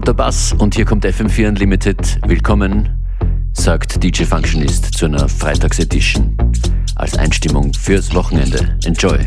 kommt der Bass und hier kommt FM4 Unlimited. Willkommen, sagt DJ Functionist zu einer Freitagsedition als Einstimmung fürs Wochenende. Enjoy!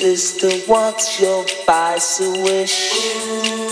Sister, the wants your bicycle wish.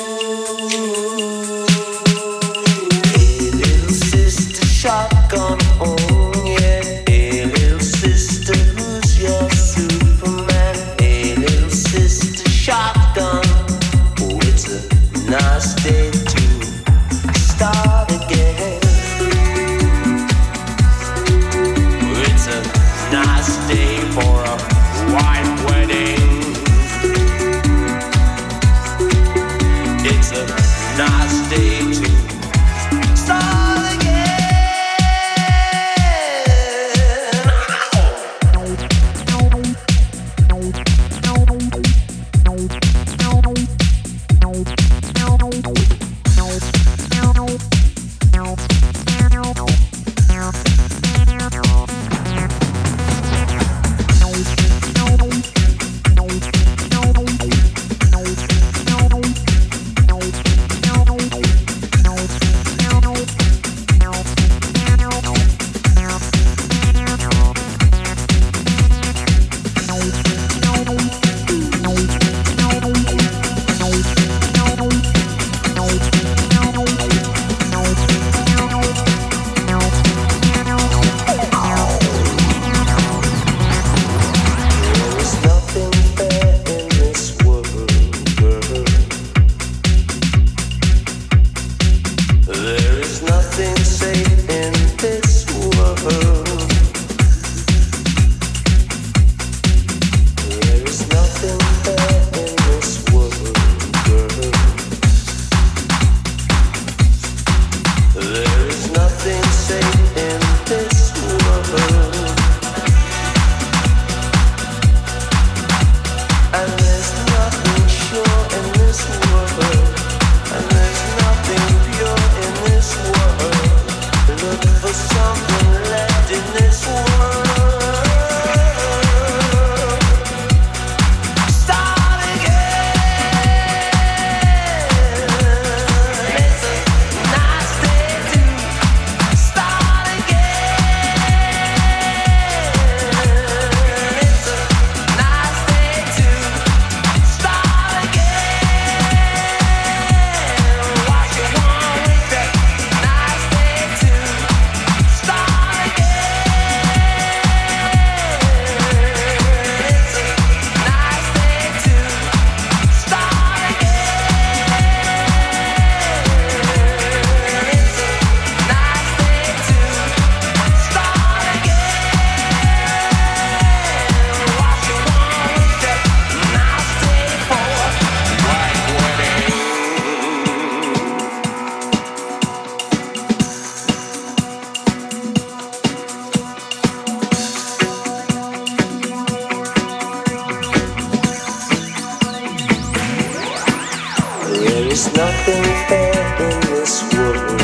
There is nothing fair in this world.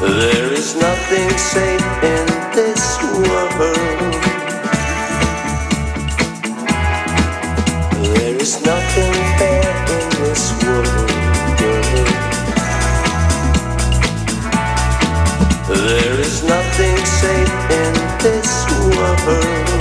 There is nothing safe in this world. There is nothing fair in this world. There is nothing safe in this world.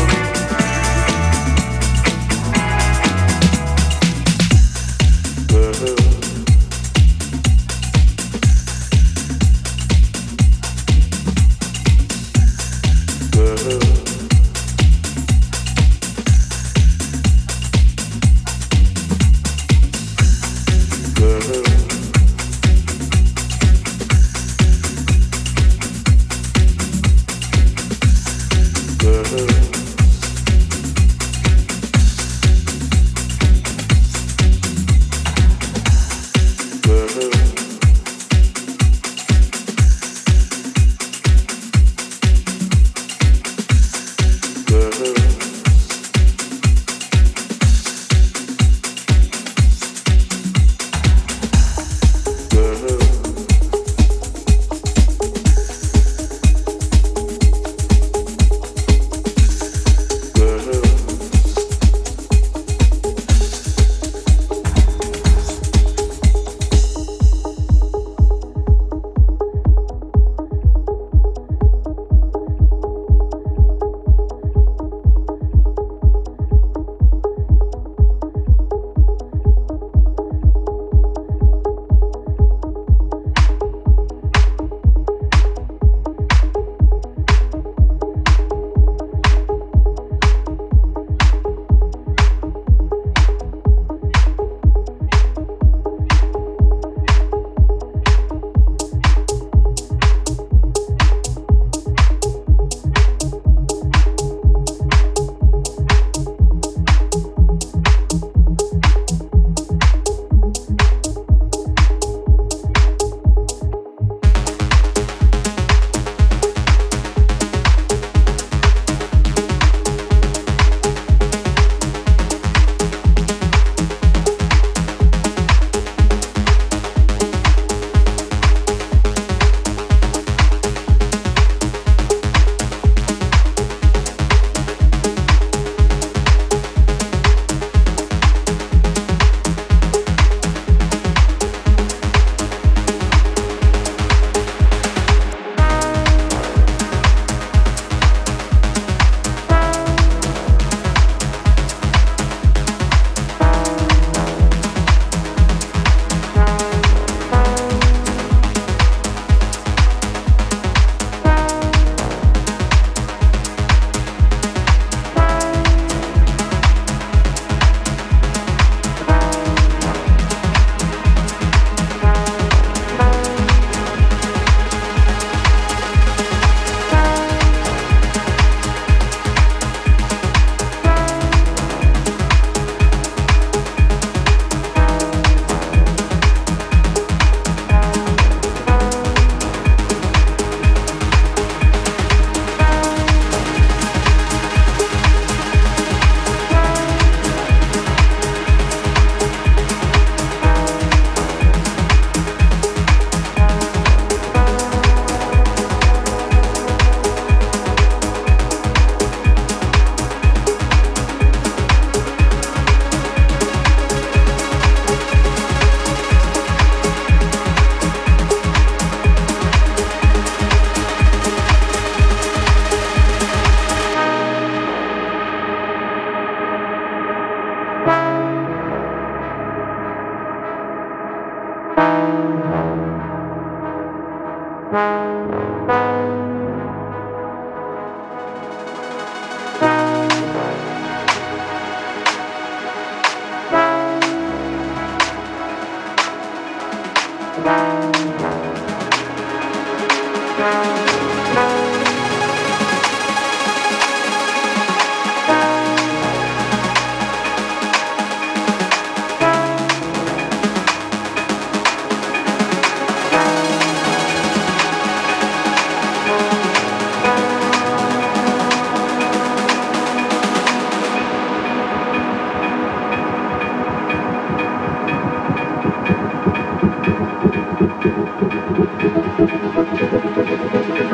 Thank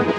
you.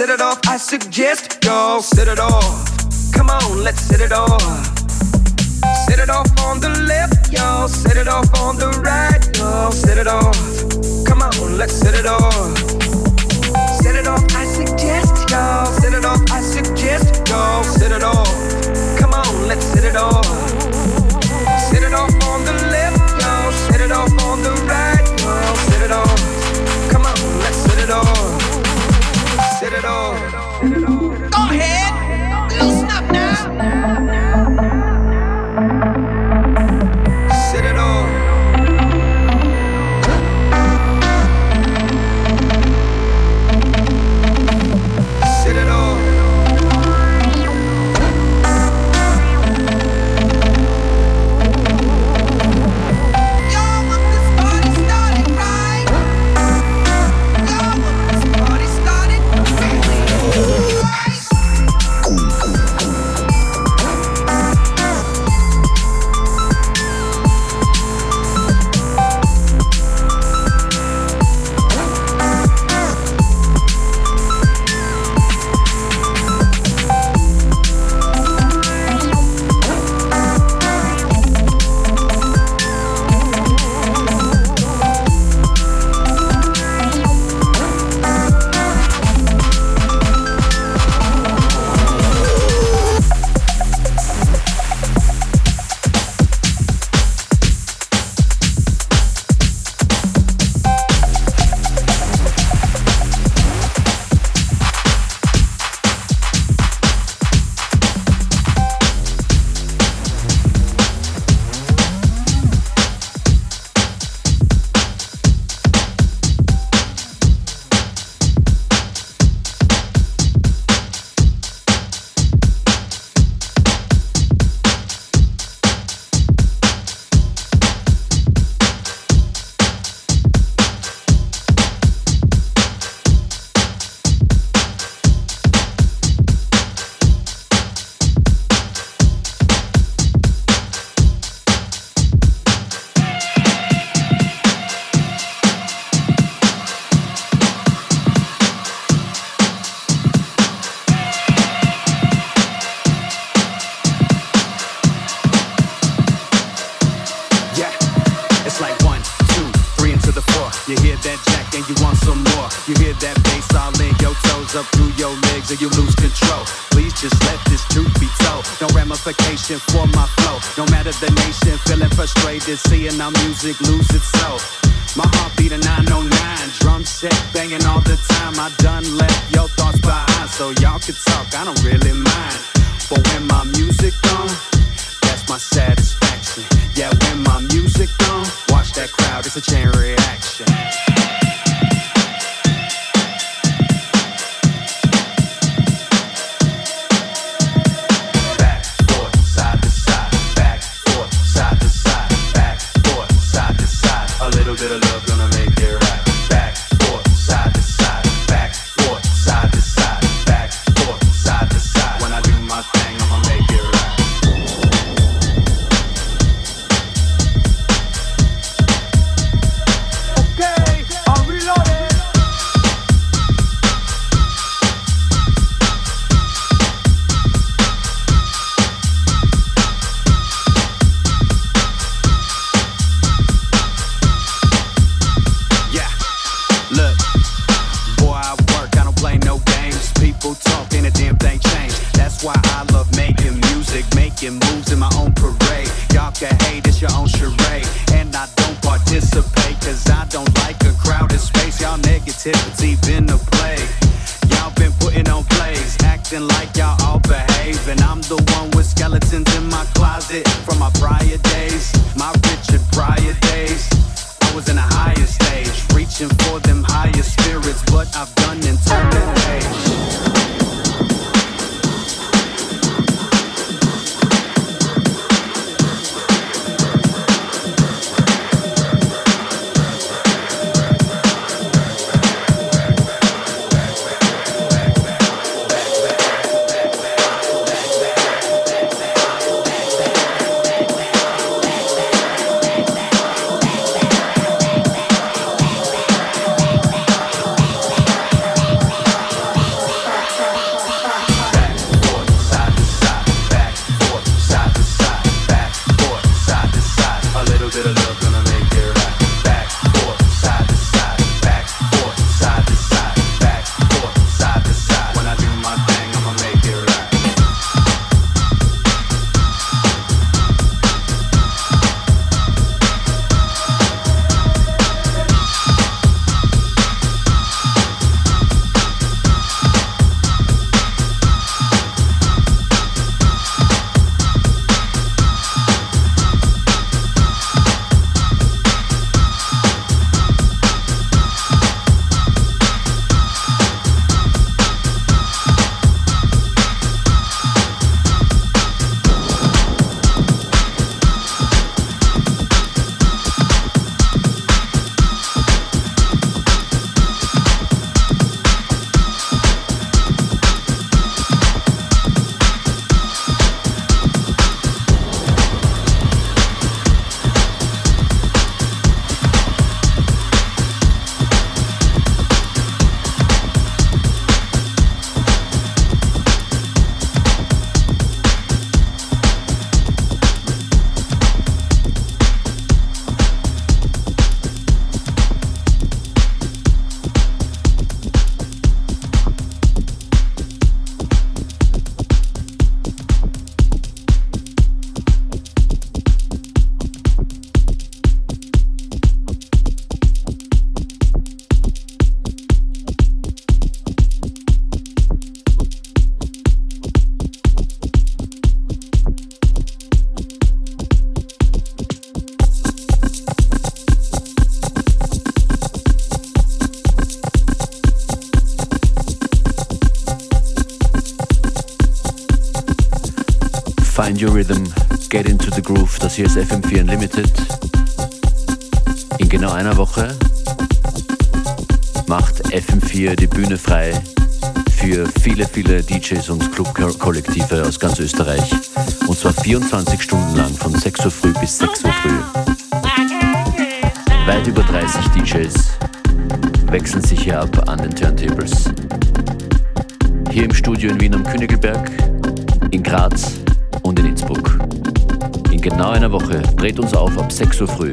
set it off. I suggest y'all set it off. Come on, let's set it off. Set it off on the left, y'all. Set it off on the right, y'all. Set it off. Come on, let's set it off. Set it off, I suggest y'all. Set it off, I suggest y'all. Set it off. Come on, let's set it off. control. Please just let this truth be told. No ramification for my flow. No matter the nation, feeling frustrated, seeing our music lose its soul. My heartbeat a 909, drum set banging all the time. I done left your thoughts behind, so y'all can talk. I don't really mind. But when my music on, that's my satisfaction. Yeah, when my music on, watch that crowd, it's a chain reaction. Them higher spirits, but I've done and turned the page. Hier ist FM4 Unlimited. In genau einer Woche macht FM4 die Bühne frei für viele, viele DJs und Clubkollektive aus ganz Österreich. Und zwar 24 Stunden lang, von 6 Uhr früh bis 6 Uhr früh. Weit über 30 DJs wechseln sich hier ab an den Turntables. Hier im Studio in Wien am Königelberg, in Graz. In genau einer Woche dreht uns auf ab 6 Uhr früh.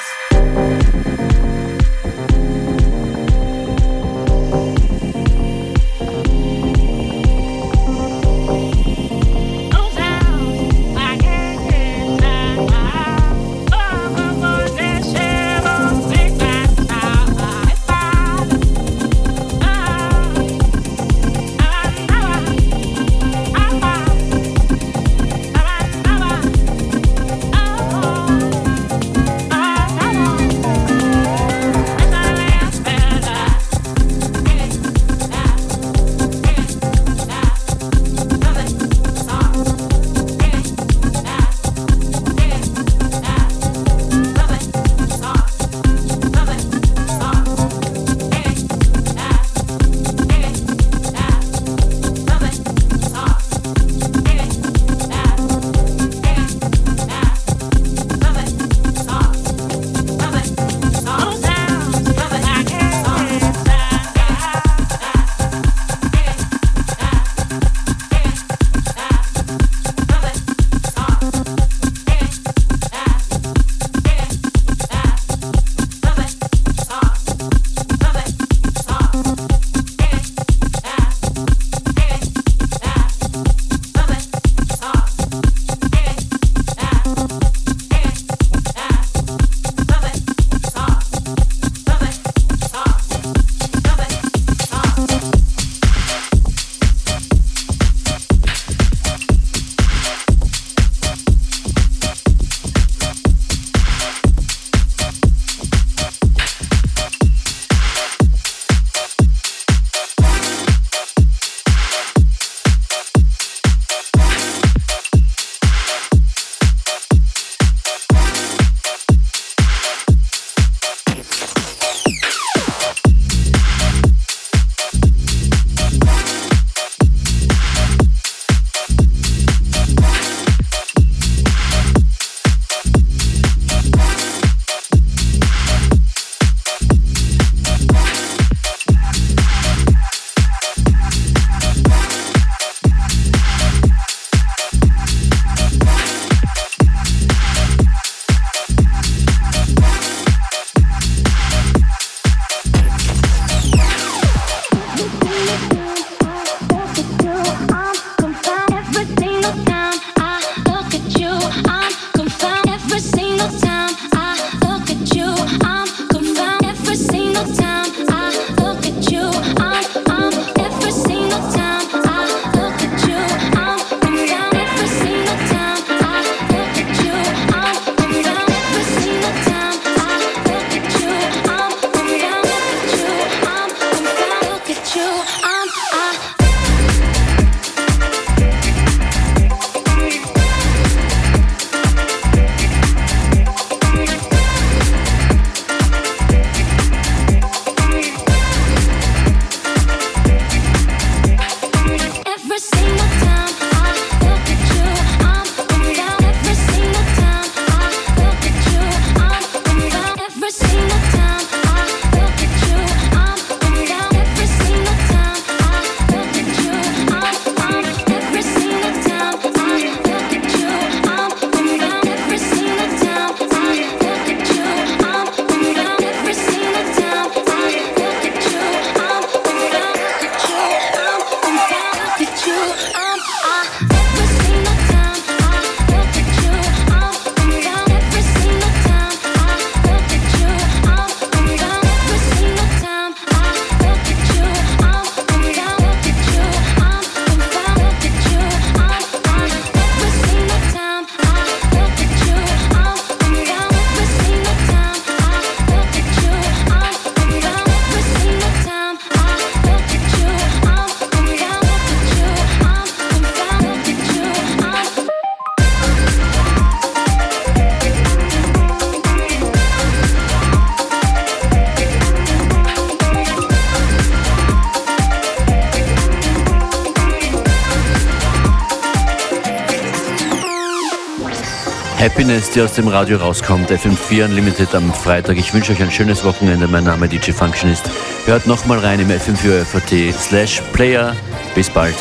Happiness, die aus dem Radio rauskommt. FM4 Unlimited am Freitag. Ich wünsche euch ein schönes Wochenende. Mein Name DJ Functionist. Hört nochmal rein im FM4 FAT slash Player. Bis bald.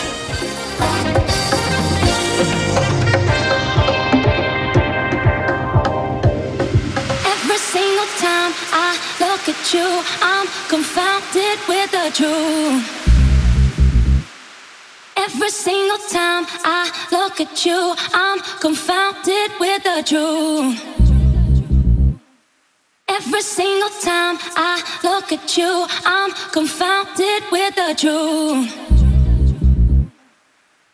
You, I'm confounded with the truth. Every single time I look at you, I'm confounded with the truth. Every single time I look at you, I'm confounded with the truth.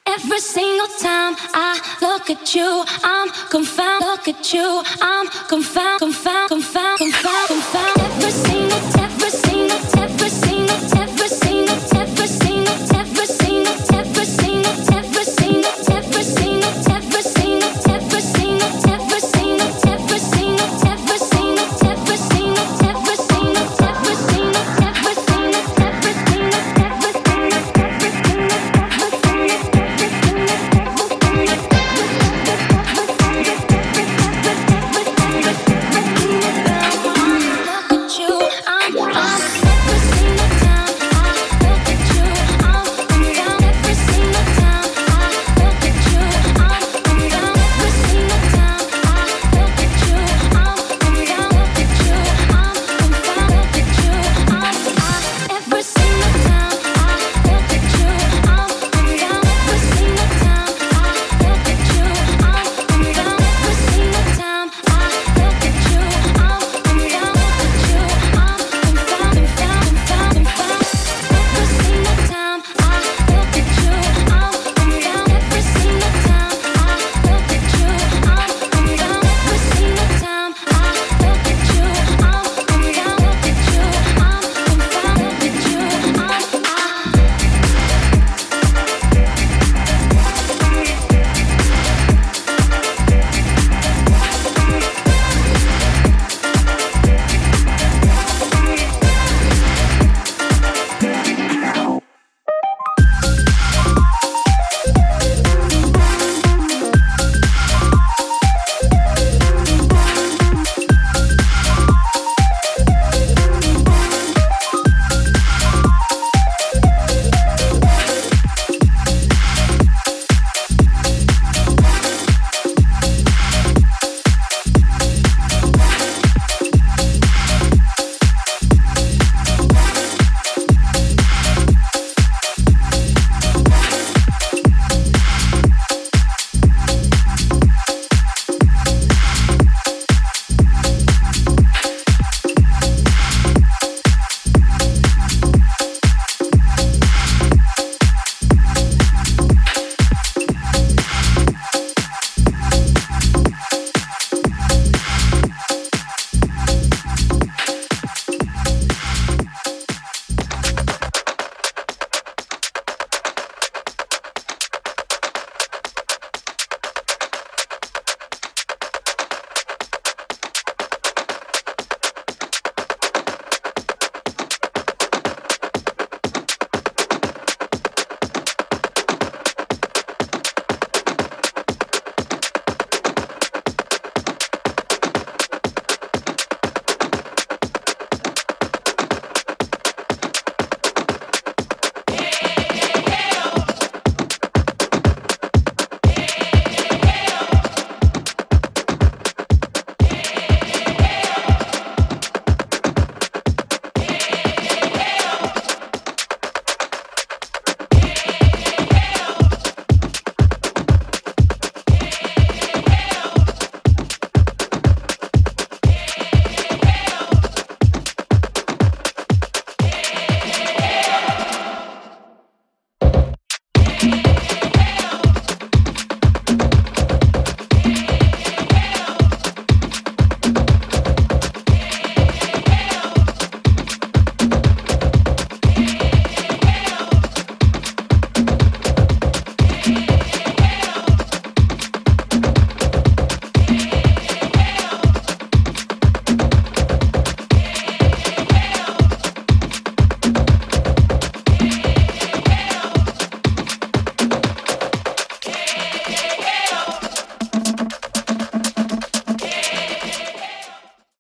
Every single time I look at you, I'm confounded. Look at you, I'm confounded, confounded, confounded, confounded.